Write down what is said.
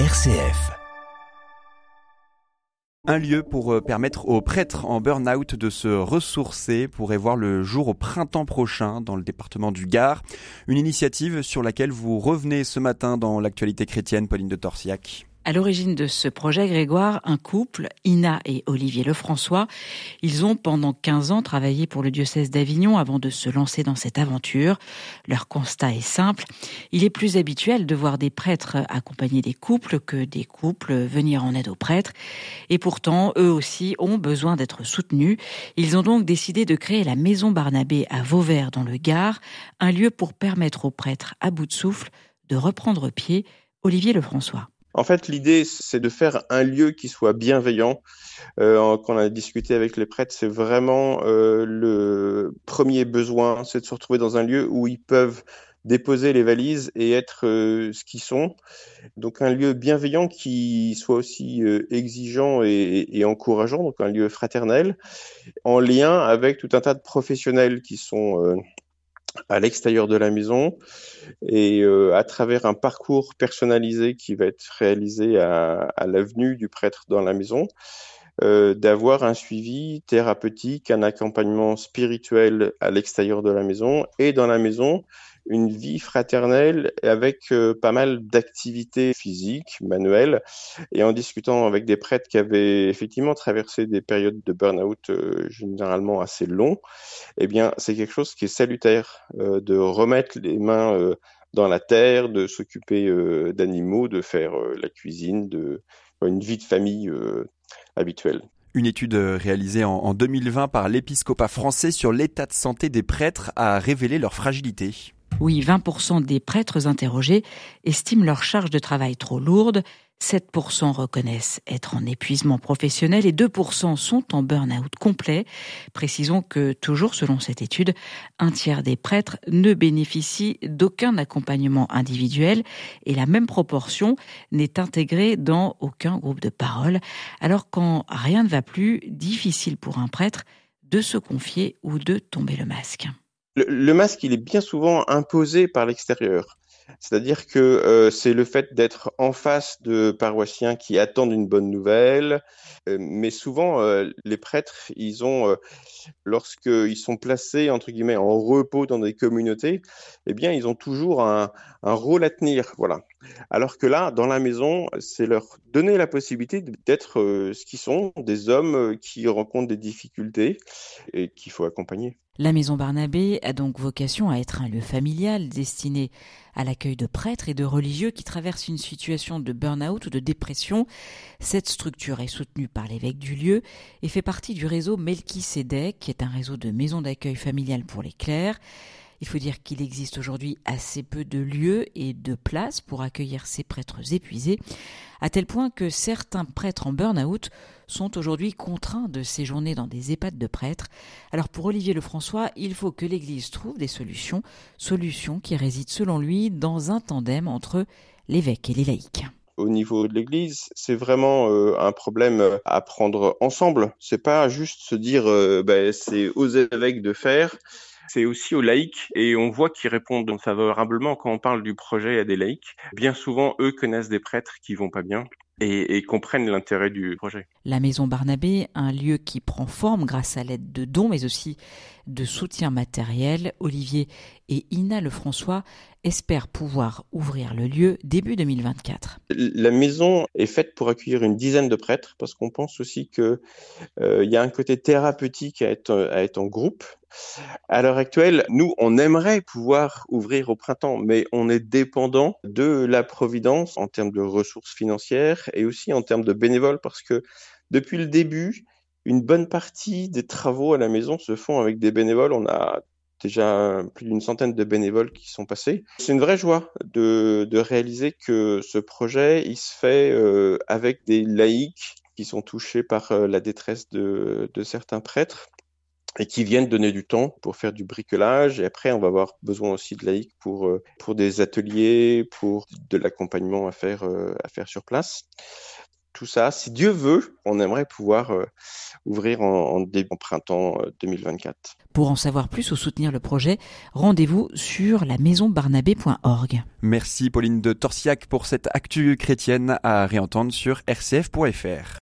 RCF. Un lieu pour euh, permettre aux prêtres en burn-out de se ressourcer pourrait voir le jour au printemps prochain dans le département du Gard. Une initiative sur laquelle vous revenez ce matin dans l'actualité chrétienne, Pauline de Torsiac. À l'origine de ce projet, Grégoire, un couple, Ina et Olivier Lefrançois, ils ont pendant 15 ans travaillé pour le diocèse d'Avignon avant de se lancer dans cette aventure. Leur constat est simple. Il est plus habituel de voir des prêtres accompagner des couples que des couples venir en aide aux prêtres. Et pourtant, eux aussi ont besoin d'être soutenus. Ils ont donc décidé de créer la Maison Barnabé à Vauvert dans le Gard, un lieu pour permettre aux prêtres à bout de souffle de reprendre pied. Olivier Lefrançois. En fait, l'idée, c'est de faire un lieu qui soit bienveillant. Euh, quand on a discuté avec les prêtres, c'est vraiment euh, le premier besoin, c'est de se retrouver dans un lieu où ils peuvent déposer les valises et être euh, ce qu'ils sont. Donc un lieu bienveillant qui soit aussi euh, exigeant et, encourageant, donc un lieu fraternel, en lien avec tout un tas de professionnels qui sont à l'extérieur de la maison et euh, à travers un parcours personnalisé qui va être réalisé à, à l'avenue du prêtre dans la maison, euh, d'avoir un suivi thérapeutique, un accompagnement spirituel à l'extérieur de la maison et dans la maison, une vie fraternelle avec euh, pas mal d'activités physiques, manuelles. Et en discutant avec des prêtres qui avaient effectivement traversé des périodes de burn-out euh, généralement assez longs, eh bien, c'est quelque chose qui est salutaire de remettre les mains dans la terre, de s'occuper d'animaux, de faire la cuisine, de une vie de famille habituelle. Une étude réalisée en 2020 par l'épiscopat français sur l'état de santé des prêtres a révélé leur fragilité. Oui, 20% des prêtres interrogés estiment leur charge de travail trop lourde, 7% reconnaissent être en épuisement professionnel et 2% sont en burn-out complet. Précisons que, toujours selon cette étude, un tiers des prêtres ne bénéficient d'aucun accompagnement individuel et la même proportion n'est intégrée dans aucun groupe de parole. Alors quand rien ne va plus, difficile pour un prêtre de se confier ou de tomber le masque. Le, masque, il est bien souvent imposé par l'extérieur. C'est-à-dire que euh, c'est le fait d'être en face de paroissiens qui attendent une bonne nouvelle, euh, mais souvent euh, les prêtres, ils ont, lorsqu'ils sont placés entre guillemets en repos dans des communautés, eh bien ils ont toujours un, un rôle à tenir, voilà. Alors que là, dans la maison, c'est leur donner la possibilité d'être ce qu'ils sont, des hommes qui rencontrent des difficultés et qu'il faut accompagner. La maison Barnabé a donc vocation à être un lieu familial destiné à l'accueil de prêtres et de religieux qui traversent une situation de burn-out ou de dépression. Cette structure est soutenue par l'évêque du lieu et fait partie du réseau Melchisedec, qui est un réseau de maisons d'accueil familiales pour les clercs. Il faut dire qu'il existe aujourd'hui assez peu de lieux et de places pour accueillir ces prêtres épuisés, à tel point que certains prêtres en burn-out sont aujourd'hui contraints de séjourner dans des EHPAD de prêtres. Alors pour Olivier Lefrançois, il faut que l'Église trouve des solutions, solutions qui résident selon lui dans un tandem entre l'évêque et les laïcs au niveau de l'Église, c'est vraiment euh, un problème à prendre ensemble. C'est pas juste se dire euh, ben, c'est aux évêques de faire c'est aussi aux laïcs et on voit qu'ils répondent favorablement quand on parle du projet à des laïcs. Bien souvent, eux connaissent des prêtres qui vont pas bien et, et comprennent l'intérêt du projet. La Maison Barnabé, un lieu qui prend forme grâce à l'aide de dons, mais aussi de soutien matériel. Olivier et Ina Lefrançois espèrent pouvoir ouvrir le lieu début 2024. La maison est faite pour accueillir une dizaine de prêtres parce qu'on pense aussi qu'il euh, y a un côté thérapeutique à être, à être en groupe. À l'heure actuelle, nous, on aimerait pouvoir ouvrir au printemps, mais on est dépendant de la Providence en termes de ressources financières et aussi en termes de bénévoles parce que depuis le début, une bonne partie des travaux à la maison se font avec des bénévoles. On a déjà plus d'une centaine de bénévoles qui sont passés. C'est une vraie joie de, réaliser que ce projet, il se fait euh, avec des laïcs qui sont touchés par euh, la détresse de, certains prêtres et qui viennent donner du temps pour faire du bricolage. Et après, on va avoir besoin aussi de laïcs pour, euh, des ateliers, pour de l'accompagnement à faire sur place. Tout ça, si Dieu veut, on aimerait pouvoir ouvrir en, en, printemps 2024. Pour en savoir plus ou soutenir le projet, rendez-vous sur la maisonbarnabé.org. Merci Pauline de Torsiac pour cette actu chrétienne à réentendre sur rcf.fr.